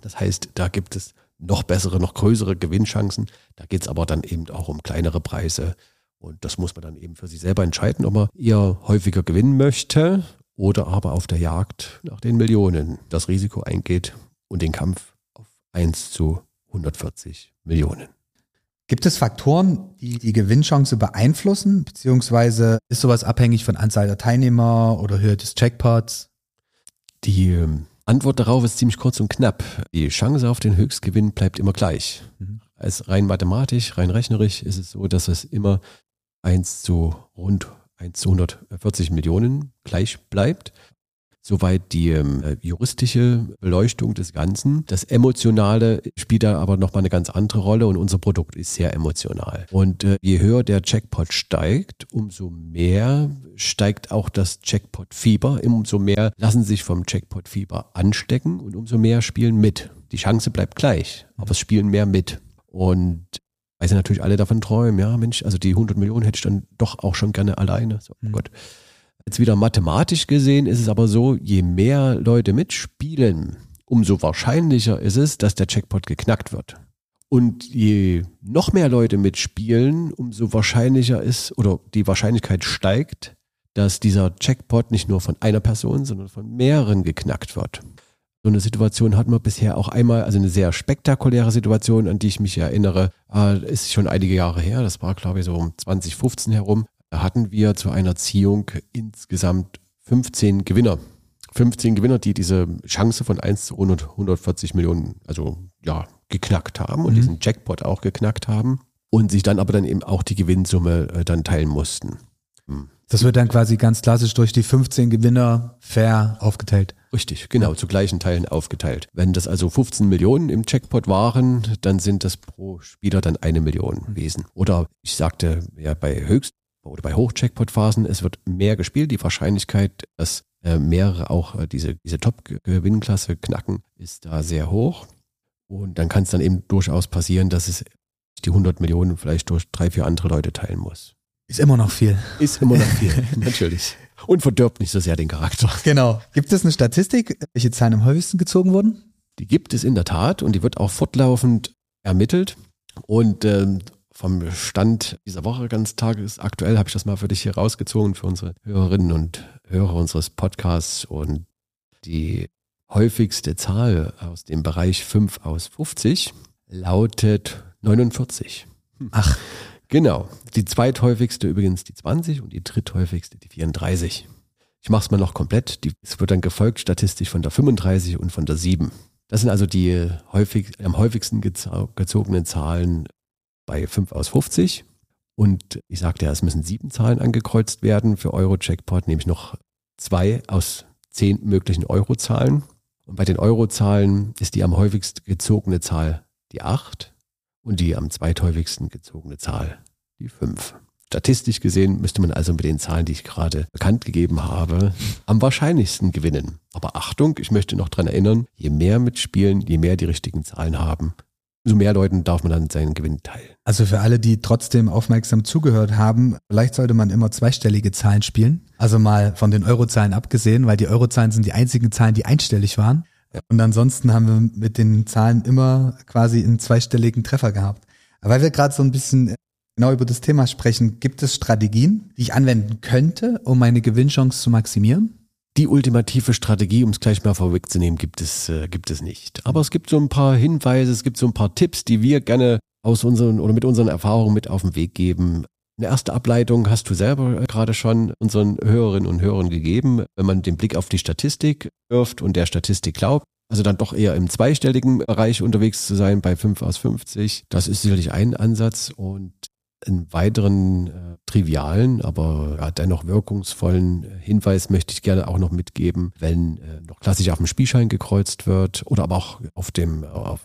Das heißt, da gibt es noch bessere, noch größere Gewinnchancen. Da geht es aber dann eben auch um kleinere Preise. Und das muss man dann eben für sich selber entscheiden, ob man eher häufiger gewinnen möchte oder aber auf der Jagd nach den Millionen das Risiko eingeht und den Kampf auf 1 zu 140 Millionen. Gibt es Faktoren, die die Gewinnchance beeinflussen, beziehungsweise ist sowas abhängig von Anzahl der Teilnehmer oder Höhe des Jackpots? Die ähm, Antwort darauf ist ziemlich kurz und knapp. Die Chance auf den Höchstgewinn bleibt immer gleich. Mhm. Als rein mathematisch, rein rechnerisch ist es so, dass es immer 1 zu rund 1 zu 140 Millionen gleich bleibt. Soweit die ähm, juristische Beleuchtung des Ganzen. Das Emotionale spielt da aber nochmal eine ganz andere Rolle und unser Produkt ist sehr emotional. Und äh, je höher der Jackpot steigt, umso mehr steigt auch das Jackpot-Fieber. Umso mehr lassen sich vom Jackpot-Fieber anstecken und umso mehr spielen mit. Die Chance bleibt gleich, aber es spielen mehr mit. Und weil sie natürlich alle davon träumen, ja Mensch, also die 100 Millionen hätte ich dann doch auch schon gerne alleine. So, oh mhm. Gott. Jetzt wieder mathematisch gesehen ist es aber so, je mehr Leute mitspielen, umso wahrscheinlicher ist es, dass der Checkpot geknackt wird. Und je noch mehr Leute mitspielen, umso wahrscheinlicher ist oder die Wahrscheinlichkeit steigt, dass dieser Checkpot nicht nur von einer Person, sondern von mehreren geknackt wird. So eine Situation hatten wir bisher auch einmal, also eine sehr spektakuläre Situation, an die ich mich erinnere, äh, ist schon einige Jahre her, das war glaube ich so um 2015 herum. Da hatten wir zu einer Ziehung insgesamt 15 Gewinner. 15 Gewinner, die diese Chance von 1 zu 140 Millionen, also ja, geknackt haben und mhm. diesen Jackpot auch geknackt haben und sich dann aber dann eben auch die Gewinnsumme äh, dann teilen mussten. Hm. Das wird dann quasi ganz klassisch durch die 15 Gewinner fair aufgeteilt. Richtig, genau, zu gleichen Teilen aufgeteilt. Wenn das also 15 Millionen im Jackpot waren, dann sind das pro Spieler dann eine Million gewesen. Oder ich sagte ja bei höchst oder bei Hoch-Checkpot-Phasen, es wird mehr gespielt. Die Wahrscheinlichkeit, dass äh, mehrere auch äh, diese, diese Top-Gewinnklasse knacken, ist da sehr hoch. Und dann kann es dann eben durchaus passieren, dass es die 100 Millionen vielleicht durch drei, vier andere Leute teilen muss. Ist immer noch viel. Ist immer noch viel, <laughs> natürlich. Und verdirbt nicht so sehr den Charakter. Genau. Gibt es eine Statistik, welche Zahlen am häufigsten gezogen wurden? Die gibt es in der Tat und die wird auch fortlaufend ermittelt. Und ähm, vom Stand dieser Woche ganz tagesaktuell habe ich das mal für dich hier rausgezogen für unsere Hörerinnen und Hörer unseres Podcasts und die häufigste Zahl aus dem Bereich 5 aus 50 lautet 49. Hm. Ach. Genau. Die zweithäufigste übrigens die 20 und die dritthäufigste die 34. Ich mache es mal noch komplett. es wird dann gefolgt statistisch von der 35 und von der 7. Das sind also die häufig, am häufigsten gezogenen Zahlen bei 5 aus 50. Und ich sagte ja, es müssen sieben Zahlen angekreuzt werden für Euro-Jackpot, nämlich noch zwei aus zehn möglichen Eurozahlen. Und bei den Eurozahlen ist die am häufigsten gezogene Zahl die 8 und die am zweithäufigsten gezogene Zahl die 5. Statistisch gesehen müsste man also mit den Zahlen, die ich gerade bekannt gegeben habe, am wahrscheinlichsten gewinnen. Aber Achtung, ich möchte noch dran erinnern, je mehr mitspielen, je mehr die richtigen Zahlen haben, umso mehr Leuten darf man dann seinen Gewinn teilen. Also für alle, die trotzdem aufmerksam zugehört haben, vielleicht sollte man immer zweistellige Zahlen spielen. Also mal von den Eurozahlen abgesehen, weil die Eurozahlen sind die einzigen Zahlen, die einstellig waren. Und ansonsten haben wir mit den Zahlen immer quasi einen zweistelligen Treffer gehabt. Aber weil wir gerade so ein bisschen genau über das Thema sprechen, gibt es Strategien, die ich anwenden könnte, um meine Gewinnchance zu maximieren? Die ultimative Strategie, um es gleich mal vorwegzunehmen, gibt es, äh, gibt es nicht. Aber es gibt so ein paar Hinweise, es gibt so ein paar Tipps, die wir gerne aus unseren oder mit unseren Erfahrungen mit auf den Weg geben. Eine erste Ableitung hast du selber gerade schon unseren Hörerinnen und Hörern gegeben, wenn man den Blick auf die Statistik wirft und der Statistik glaubt. Also dann doch eher im zweistelligen Bereich unterwegs zu sein bei 5 aus 50. Das ist sicherlich ein Ansatz. Und einen weiteren äh, trivialen, aber ja, dennoch wirkungsvollen Hinweis möchte ich gerne auch noch mitgeben, wenn äh, noch klassisch auf dem Spielschein gekreuzt wird oder aber auch auf dem auf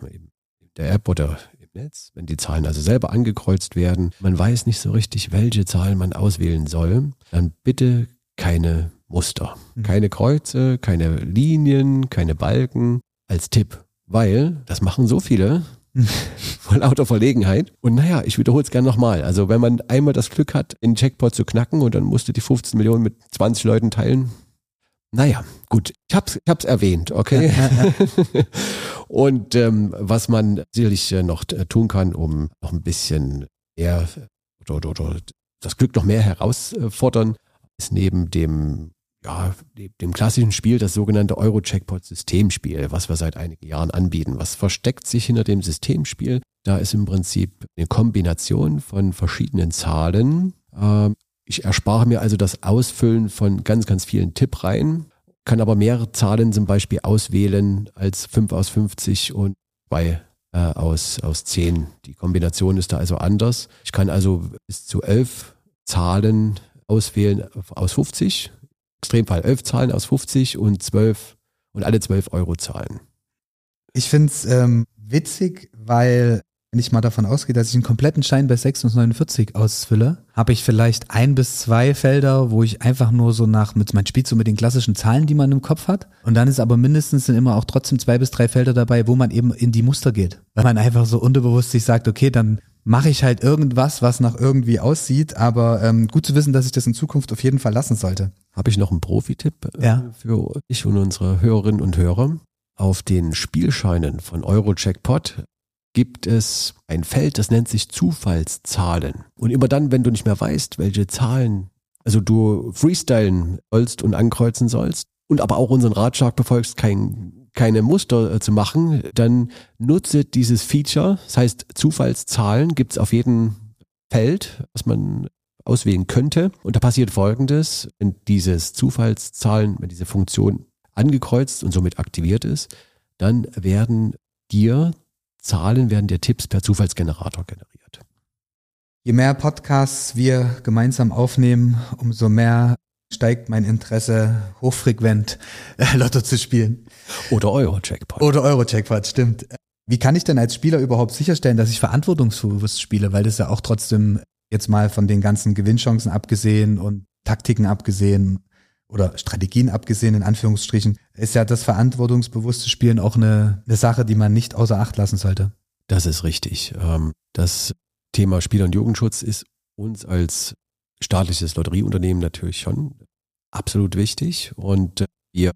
der App oder im Netz, wenn die Zahlen also selber angekreuzt werden, man weiß nicht so richtig, welche Zahlen man auswählen soll, dann bitte keine Muster, mhm. keine Kreuze, keine Linien, keine Balken als Tipp, weil das machen so viele, <laughs> vor lauter Verlegenheit. Und naja, ich wiederhole es gerne nochmal. Also wenn man einmal das Glück hat, den Jackpot zu knacken und dann musste die 15 Millionen mit 20 Leuten teilen. Naja, gut, ich hab's, ich hab's erwähnt, okay. <laughs> und ähm, was man sicherlich äh, noch äh, tun kann, um noch ein bisschen mehr oder, oder, oder das Glück noch mehr herausfordern, ist neben dem ja, dem klassischen Spiel das sogenannte Euro-Checkpot-Systemspiel, was wir seit einigen Jahren anbieten. Was versteckt sich hinter dem Systemspiel? Da ist im Prinzip eine Kombination von verschiedenen Zahlen. Ähm, ich erspare mir also das Ausfüllen von ganz, ganz vielen Tippreihen, kann aber mehrere Zahlen zum Beispiel auswählen als 5 aus 50 und 2 äh, aus, aus 10. Die Kombination ist da also anders. Ich kann also bis zu 11 Zahlen auswählen aus 50 Extremfall 11 zahlen aus 50 und 12 und alle 12 Euro zahlen. Ich finde es ähm, witzig, weil wenn ich mal davon ausgehe, dass ich einen kompletten Schein bei 6 und 49 ausfülle, habe ich vielleicht ein bis zwei Felder, wo ich einfach nur so nach, mit mein Spiel so mit den klassischen Zahlen, die man im Kopf hat. Und dann ist aber mindestens dann immer auch trotzdem zwei bis drei Felder dabei, wo man eben in die Muster geht. Weil man einfach so unterbewusst sich sagt, okay, dann mache ich halt irgendwas, was nach irgendwie aussieht. Aber ähm, gut zu wissen, dass ich das in Zukunft auf jeden Fall lassen sollte. Habe ich noch einen Profi-Tipp äh, ja. für dich und unsere Hörerinnen und Hörer? Auf den Spielscheinen von Eurojackpot gibt es ein Feld, das nennt sich Zufallszahlen. Und immer dann, wenn du nicht mehr weißt, welche Zahlen, also du freestylen sollst und ankreuzen sollst und aber auch unseren Ratschlag befolgst, kein keine Muster äh, zu machen, dann nutze dieses Feature. Das heißt, Zufallszahlen gibt es auf jedem Feld, was man auswählen könnte. Und da passiert Folgendes, wenn dieses Zufallszahlen, wenn diese Funktion angekreuzt und somit aktiviert ist, dann werden dir Zahlen, werden dir Tipps per Zufallsgenerator generiert. Je mehr Podcasts wir gemeinsam aufnehmen, umso mehr steigt mein Interesse, hochfrequent äh, Lotto zu spielen. Oder Euro-Jackpot. Oder Euro-Jackpot, stimmt. Wie kann ich denn als Spieler überhaupt sicherstellen, dass ich verantwortungsbewusst spiele? Weil das ja auch trotzdem jetzt mal von den ganzen Gewinnchancen abgesehen und Taktiken abgesehen oder Strategien abgesehen, in Anführungsstrichen, ist ja das verantwortungsbewusste Spielen auch eine, eine Sache, die man nicht außer Acht lassen sollte. Das ist richtig. Ähm, das Thema Spieler- und Jugendschutz ist uns als staatliches Lotterieunternehmen natürlich schon absolut wichtig und äh, wir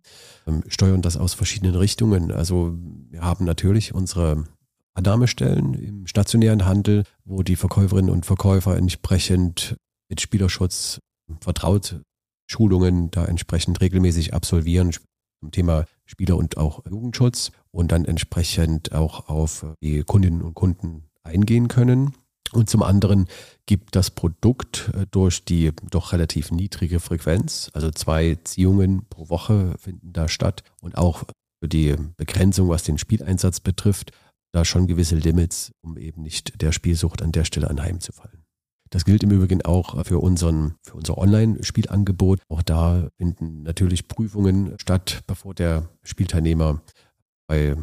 ähm, steuern das aus verschiedenen Richtungen. Also wir haben natürlich unsere Annahmestellen im stationären Handel, wo die Verkäuferinnen und Verkäufer entsprechend mit Spielerschutz vertraut Schulungen da entsprechend regelmäßig absolvieren zum Thema Spieler- und auch Jugendschutz und dann entsprechend auch auf die Kundinnen und Kunden eingehen können. Und zum anderen gibt das Produkt äh, durch die doch relativ niedrige Frequenz, also zwei Ziehungen pro Woche finden da statt und auch für die Begrenzung, was den Spieleinsatz betrifft, da schon gewisse Limits, um eben nicht der Spielsucht an der Stelle anheimzufallen. Das gilt im Übrigen auch für, unseren, für unser Online-Spielangebot. Auch da finden natürlich Prüfungen statt, bevor der Spielteilnehmer bei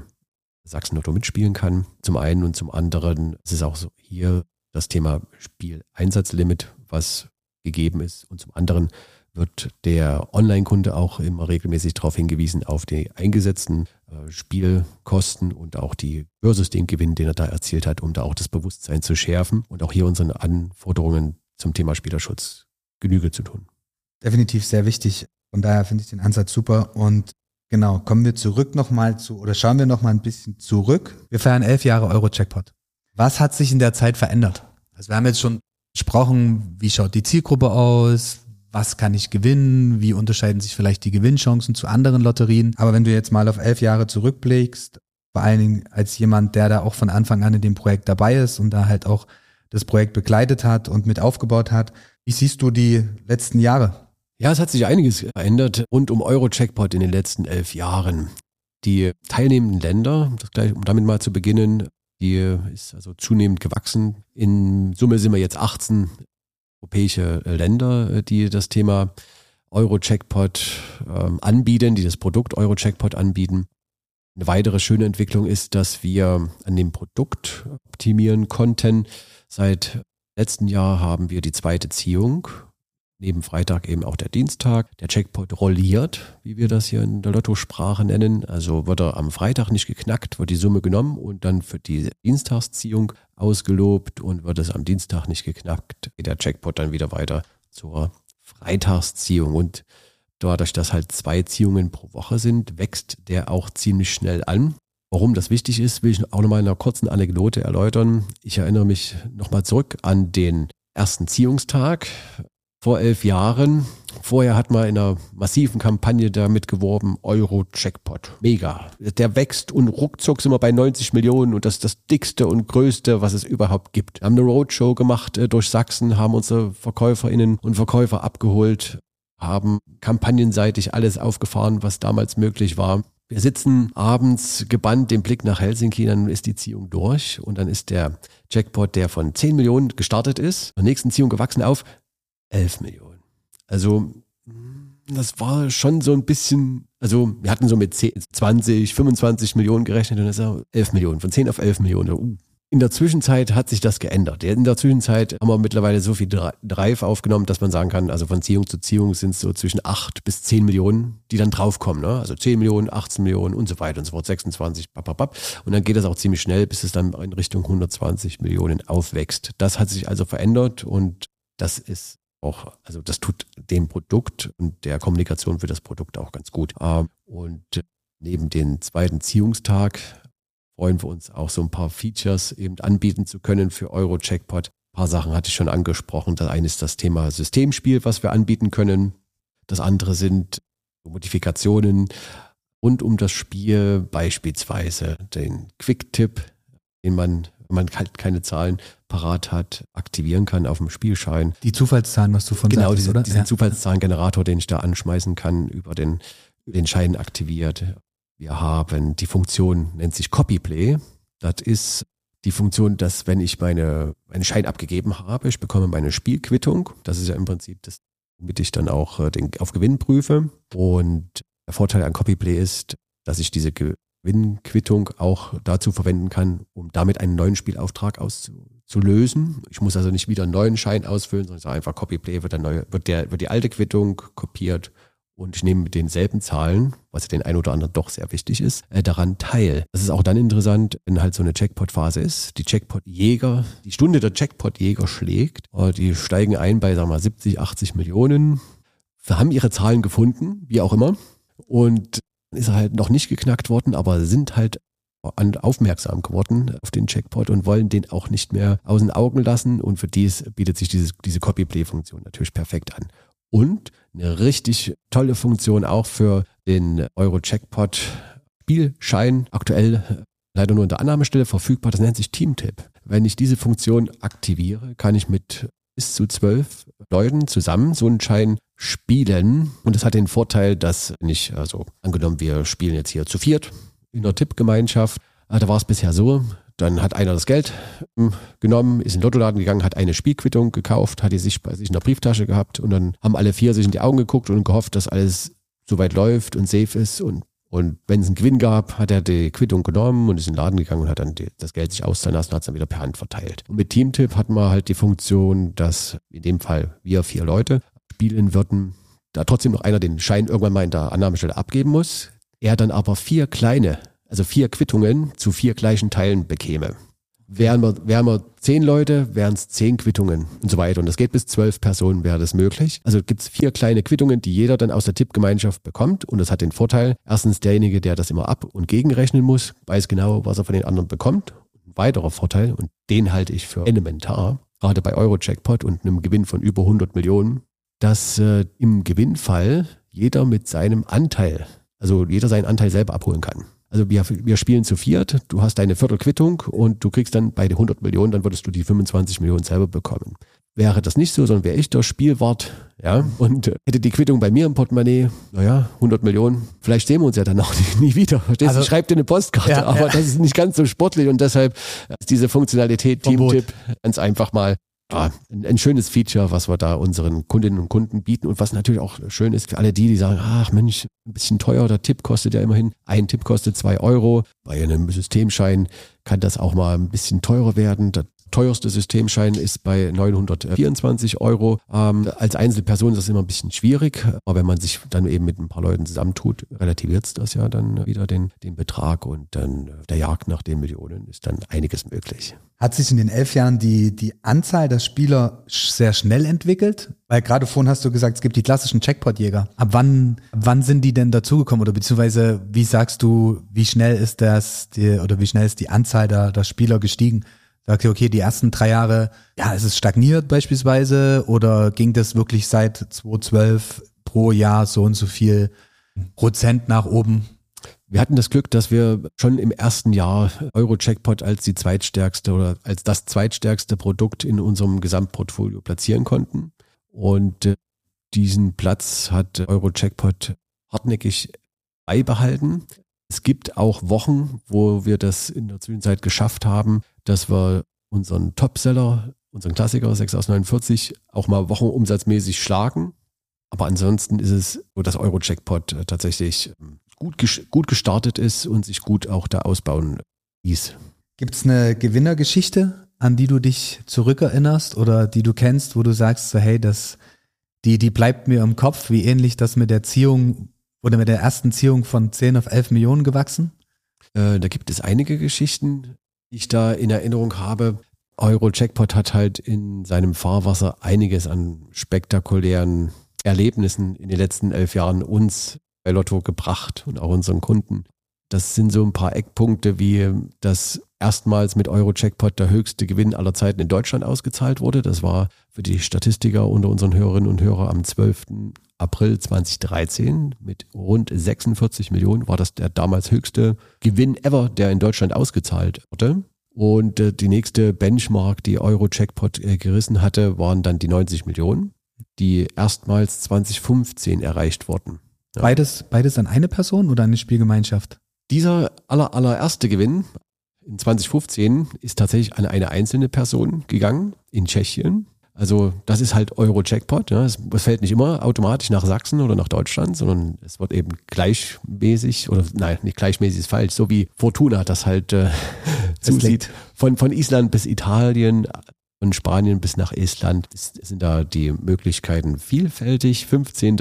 Sachsen Lotto mitspielen kann. Zum einen und zum anderen ist es auch so hier das Thema Spieleinsatzlimit, was gegeben ist. Und zum anderen wird der Online-Kunde auch immer regelmäßig darauf hingewiesen, auf die eingesetzten äh, Spielkosten und auch die Hörsystemgewinn, den er da erzielt hat, um da auch das Bewusstsein zu schärfen und auch hier unseren Anforderungen zum Thema Spielerschutz Genüge zu tun. Definitiv sehr wichtig. Von daher finde ich den Ansatz super. Und genau, kommen wir zurück nochmal zu, oder schauen wir nochmal ein bisschen zurück. Wir feiern elf Jahre Euro-Checkpot. Was hat sich in der Zeit verändert? Also wir haben jetzt schon gesprochen, wie schaut die Zielgruppe aus? Was kann ich gewinnen? Wie unterscheiden sich vielleicht die Gewinnchancen zu anderen Lotterien? Aber wenn du jetzt mal auf elf Jahre zurückblickst, vor allen Dingen als jemand, der da auch von Anfang an in dem Projekt dabei ist und da halt auch das Projekt begleitet hat und mit aufgebaut hat, wie siehst du die letzten Jahre? Ja, es hat sich einiges verändert rund um Euro-Checkpot in den letzten elf Jahren. Die teilnehmenden Länder, gleich, um damit mal zu beginnen, die ist also zunehmend gewachsen. In Summe sind wir jetzt 18 europäische Länder, die das Thema Euro-Checkpot ähm, anbieten, die das Produkt Euro-Checkpot anbieten. Eine weitere schöne Entwicklung ist, dass wir an dem Produkt optimieren konnten. Seit letzten Jahr haben wir die zweite Ziehung. Neben Freitag eben auch der Dienstag. Der Checkpot rolliert, wie wir das hier in der Lottosprache nennen. Also wird er am Freitag nicht geknackt, wird die Summe genommen und dann für die Dienstagsziehung ausgelobt und wird es am Dienstag nicht geknackt, geht der Checkpot dann wieder weiter zur Freitagsziehung. Und dadurch, dass halt zwei Ziehungen pro Woche sind, wächst der auch ziemlich schnell an. Warum das wichtig ist, will ich auch nochmal in einer kurzen Anekdote erläutern. Ich erinnere mich nochmal zurück an den ersten Ziehungstag vor elf Jahren. Vorher hat man in einer massiven Kampagne damit geworben, Euro-Checkpot. Mega. Der wächst und ruckzuck sind wir bei 90 Millionen und das ist das dickste und größte, was es überhaupt gibt. Wir haben eine Roadshow gemacht äh, durch Sachsen, haben unsere VerkäuferInnen und Verkäufer abgeholt, haben kampagnenseitig alles aufgefahren, was damals möglich war. Wir sitzen abends gebannt den Blick nach Helsinki, dann ist die Ziehung durch und dann ist der Jackpot, der von 10 Millionen gestartet ist, zur nächsten Ziehung gewachsen auf 11 Millionen. Also das war schon so ein bisschen, also wir hatten so mit 10, 20, 25 Millionen gerechnet und das ist 11 Millionen, von 10 auf 11 Millionen. Uh, in der Zwischenzeit hat sich das geändert. In der Zwischenzeit haben wir mittlerweile so viel Drive aufgenommen, dass man sagen kann, also von Ziehung zu Ziehung sind es so zwischen 8 bis 10 Millionen, die dann draufkommen. Ne? Also 10 Millionen, 18 Millionen und so weiter und so fort, 26, papapap. Und dann geht das auch ziemlich schnell, bis es dann in Richtung 120 Millionen aufwächst. Das hat sich also verändert und das ist auch, also das tut dem Produkt und der Kommunikation für das Produkt auch ganz gut. Ähm, und neben dem zweiten Ziehungstag freuen wir uns auch so ein paar Features eben anbieten zu können für Euro-Checkpot. Ein paar Sachen hatte ich schon angesprochen. Das eine ist das Thema Systemspiel, was wir anbieten können. Das andere sind Modifikationen rund um das Spiel, beispielsweise den Quick-Tipp, den man, man halt keine Zahlen parat hat, aktivieren kann auf dem Spielschein. Die Zufallszahlen, was du von genau, sagtest, diese, oder? diesen ja. Zufallszahlengenerator, den ich da anschmeißen kann, über den, den Schein aktiviert. Wir haben die Funktion, nennt sich Copyplay. Das ist die Funktion, dass wenn ich meine, meinen Schein abgegeben habe, ich bekomme meine Spielquittung. Das ist ja im Prinzip das, womit ich dann auch äh, den, auf Gewinn prüfe. Und der Vorteil an Copyplay ist, dass ich diese Gewinnquittung auch dazu verwenden kann, um damit einen neuen Spielauftrag auszulösen. Ich muss also nicht wieder einen neuen Schein ausfüllen, sondern einfach Copyplay wird, der neue, wird, der, wird die alte Quittung kopiert und ich nehme mit denselben Zahlen, was den ein oder anderen doch sehr wichtig ist, äh, daran teil. Das ist auch dann interessant, wenn halt so eine Jackpot-Phase ist. Die Jackpot-Jäger, die Stunde der Jackpot-Jäger schlägt, äh, die steigen ein bei, sagen wir mal, 70, 80 Millionen, haben ihre Zahlen gefunden, wie auch immer, und ist halt noch nicht geknackt worden, aber sind halt aufmerksam geworden auf den Jackpot und wollen den auch nicht mehr aus den Augen lassen. Und für dies bietet sich dieses, diese Copy-Play-Funktion natürlich perfekt an. Und eine richtig tolle Funktion auch für den Euro-Checkpot Spielschein. Aktuell leider nur in der Annahmestelle verfügbar. Das nennt sich Teamtip. Wenn ich diese Funktion aktiviere, kann ich mit bis zu zwölf Leuten zusammen so einen Schein spielen. Und das hat den Vorteil, dass nicht, also angenommen, wir spielen jetzt hier zu viert in der Tippgemeinschaft. Ah, da war es bisher so, dann hat einer das Geld hm, genommen, ist in den Lottoladen gegangen, hat eine Spielquittung gekauft, hat die sich bei sich in der Brieftasche gehabt und dann haben alle vier sich in die Augen geguckt und gehofft, dass alles soweit läuft und safe ist und und wenn es einen Gewinn gab, hat er die Quittung genommen und ist in den Laden gegangen und hat dann die, das Geld sich auszahlen lassen und hat es dann wieder per Hand verteilt. Und mit Teamtip hatten wir halt die Funktion, dass in dem Fall wir vier Leute spielen würden da trotzdem noch einer den Schein irgendwann mal in der Annahmestelle abgeben muss, er dann aber vier kleine, also vier Quittungen zu vier gleichen Teilen bekäme. Wären wir, wären wir zehn Leute, wären es zehn Quittungen und so weiter. Und das geht bis zwölf Personen, wäre das möglich. Also gibt es vier kleine Quittungen, die jeder dann aus der Tippgemeinschaft bekommt. Und das hat den Vorteil, erstens derjenige, der das immer ab- und gegenrechnen muss, weiß genau, was er von den anderen bekommt. Ein weiterer Vorteil, und den halte ich für elementar, gerade bei Euro-Jackpot und einem Gewinn von über 100 Millionen, dass äh, im Gewinnfall jeder mit seinem Anteil, also jeder seinen Anteil selber abholen kann. Also wir, wir spielen zu viert, du hast deine Viertelquittung und du kriegst dann bei den 100 Millionen, dann würdest du die 25 Millionen selber bekommen. Wäre das nicht so, sondern wäre ich der Spielwart, ja, und hätte die Quittung bei mir im Portemonnaie, naja, 100 Millionen, vielleicht sehen wir uns ja dann auch nie, <laughs> nie wieder. Verstehst du? Also- ich schreibe dir eine Postkarte, Ja, aber ja. das ist nicht ganz so sportlich und deshalb ist diese Funktionalität. Teamtipp ganz einfach mal ja, ein, ein schönes Feature, was wir da unseren Kundinnen und Kunden bieten und was natürlich auch schön ist für alle die, die sagen, ach Mensch, ein bisschen teuer, der Tipp kostet ja immerhin, ein Tipp kostet zwei Euro. Bei einem Systemschein kann das auch mal ein bisschen teurer werden. Der teuerste Systemschein ist bei 924 Euro. Ähm, als Einzelperson ist das immer ein bisschen schwierig, aber wenn man sich dann eben mit ein paar Leuten zusammentut, relativiert es das ja dann wieder den, den Betrag und dann äh, der Jagd nach den Millionen ist dann einiges möglich. Hat sich in den elf Jahren die, die Anzahl der Spieler sehr schnell entwickelt? Weil gerade vorhin hast du gesagt, es gibt die klassischen Checkpot-Jäger. Ab wann, wann sind die denn dazugekommen? Oder beziehungsweise, wie sagst du, wie schnell ist das, die, oder wie schnell ist die Anzahl der, der Spieler gestiegen? Sagt ihr, okay, die ersten drei Jahre, ja, es ist stagniert beispielsweise, oder ging das wirklich seit 2012 pro Jahr so und so viel Prozent nach oben? Wir hatten das Glück, dass wir schon im ersten Jahr Euro-Jackpot als die zweitstärkste oder als das zweitstärkste Produkt in unserem Gesamtportfolio platzieren konnten. Und äh, diesen Platz hat Euro-Jackpot hartnäckig beibehalten. Es gibt auch Wochen, wo wir das in der Zwischenzeit geschafft haben, dass wir unseren Topseller, unseren Klassiker 6 aus 49 auch mal wochenumsatzmäßig schlagen. Aber ansonsten ist es so, dass Euro-Jackpot äh, tatsächlich ähm, gut, gut gestartet ist und sich gut auch da ausbauen ließ. Gibt's eine Gewinnergeschichte, an die du dich zurückerinnerst oder die du kennst, wo du sagst, so, hey, das, die, die bleibt mir im Kopf, wie ähnlich das mit der Ziehung oder mit der ersten Ziehung von 10 auf 11 Millionen gewachsen? Äh, da gibt es einige Geschichten, ich da in Erinnerung habe. Euro-Jackpot hat halt in seinem Fahrwasser einiges an spektakulären Erlebnissen in den letzten elf Jahren uns bei Lotto gebracht und auch unseren Kunden. Das sind so ein paar Eckpunkte, wie dass erstmals mit Euro-Jackpot der höchste Gewinn aller Zeiten in Deutschland ausgezahlt wurde. Das war für die Statistiker unter unseren Hörerinnen und Hörern am 12. April 2013 mit rund 46 Millionen war das der damals höchste Gewinn ever, der in Deutschland ausgezahlt wurde. Und äh, die nächste Benchmark, die Euro-Jackpot äh, gerissen hatte, waren dann die 90 Millionen, die erstmals 2015 erreicht wurden. Ja. Beides, beides an eine Person oder eine Spielgemeinschaft? Dieser aller, allererste Gewinn in 2015 ist tatsächlich an eine einzelne Person gegangen in Tschechien. Also das ist halt Euro-Jackpot. Ja. Es es fällt nicht immer automatisch nach Sachsen oder nach Deutschland, sondern es wird eben gleichmäßig oder nein, nicht gleichmäßig ist falsch, so wie Fortuna das halt äh, <laughs> zusieht. Von, von Island bis Italien, von Spanien bis nach Estland sind da die Möglichkeiten vielfältig. 15.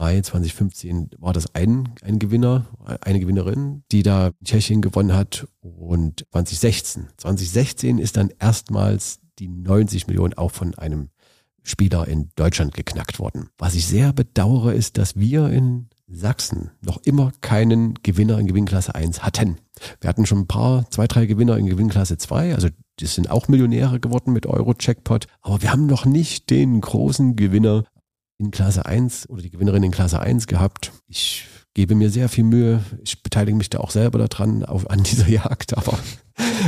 Mai 2015 war das ein, ein Gewinner, eine Gewinnerin, die da Tschechien gewonnen hat. Und 2016, 2016 ist dann erstmals die 90 Millionen auch von einem Spieler in Deutschland geknackt worden. Was ich sehr bedauere, ist, dass wir in Sachsen noch immer keinen Gewinner in Gewinnklasse 1 hatten. Wir hatten schon ein paar, zwei, drei Gewinner in Gewinnklasse 2, also die sind auch Millionäre geworden mit Euro-Jackpot, aber wir haben noch nicht den großen Gewinner in Klasse 1 oder die Gewinnerin in Klasse 1 gehabt. Ich gebe mir sehr viel Mühe, ich beteilige mich da auch selber daran, auf, an dieser <laughs> Jagd, aber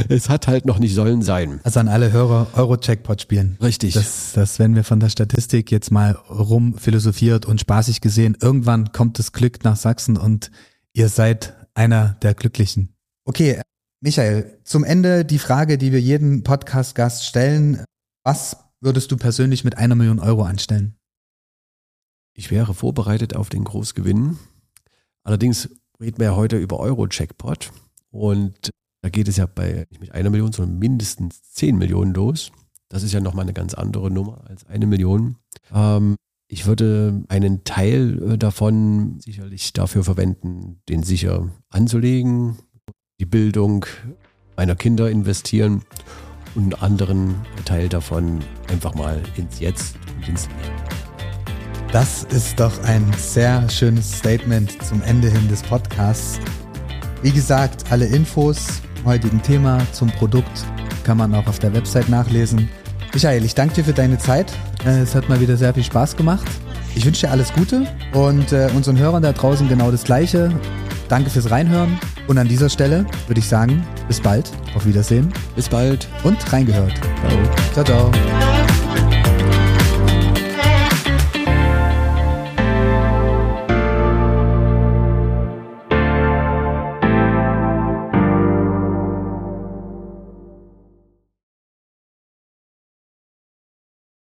es hat halt noch nicht sollen sein. Also an alle Hörer Euro-Jackpot spielen. Richtig. Das, das, wenn wir von der Statistik jetzt mal rumphilosophiert und spaßig gesehen, irgendwann kommt das Glück nach Sachsen und ihr seid einer der Glücklichen. Okay, Michael, zum Ende die Frage, die wir jedem Podcast-Gast stellen. Was würdest du persönlich mit einer Million Euro anstellen? Ich wäre vorbereitet auf den Großgewinn. Allerdings reden wir ja heute über Euro-Jackpot und da geht es ja bei nicht mit einer Million, sondern mindestens 10 Millionen los. Das ist ja nochmal eine ganz andere Nummer als eine Million. Ähm, Ich würde einen Teil äh, davon sicherlich dafür verwenden, den sicher anzulegen, die Bildung meiner Kinder investieren und einen anderen Teil davon einfach mal ins Jetzt und ins Leben. Das ist doch ein sehr schönes Statement zum Ende hin des Podcasts. Wie gesagt, alle Infos heutigen Thema, zum Produkt kann man auch auf der Website nachlesen. Michael, ich danke dir für deine Zeit. Äh, es hat mal wieder sehr viel Spaß gemacht. Ich wünsche dir alles Gute und äh, unseren Hörern da draußen genau das Gleiche. Danke fürs Reinhören und an dieser Stelle würde ich sagen, bis bald, auf Wiedersehen. Bis bald und reingehört. Ciao, ciao. ciao.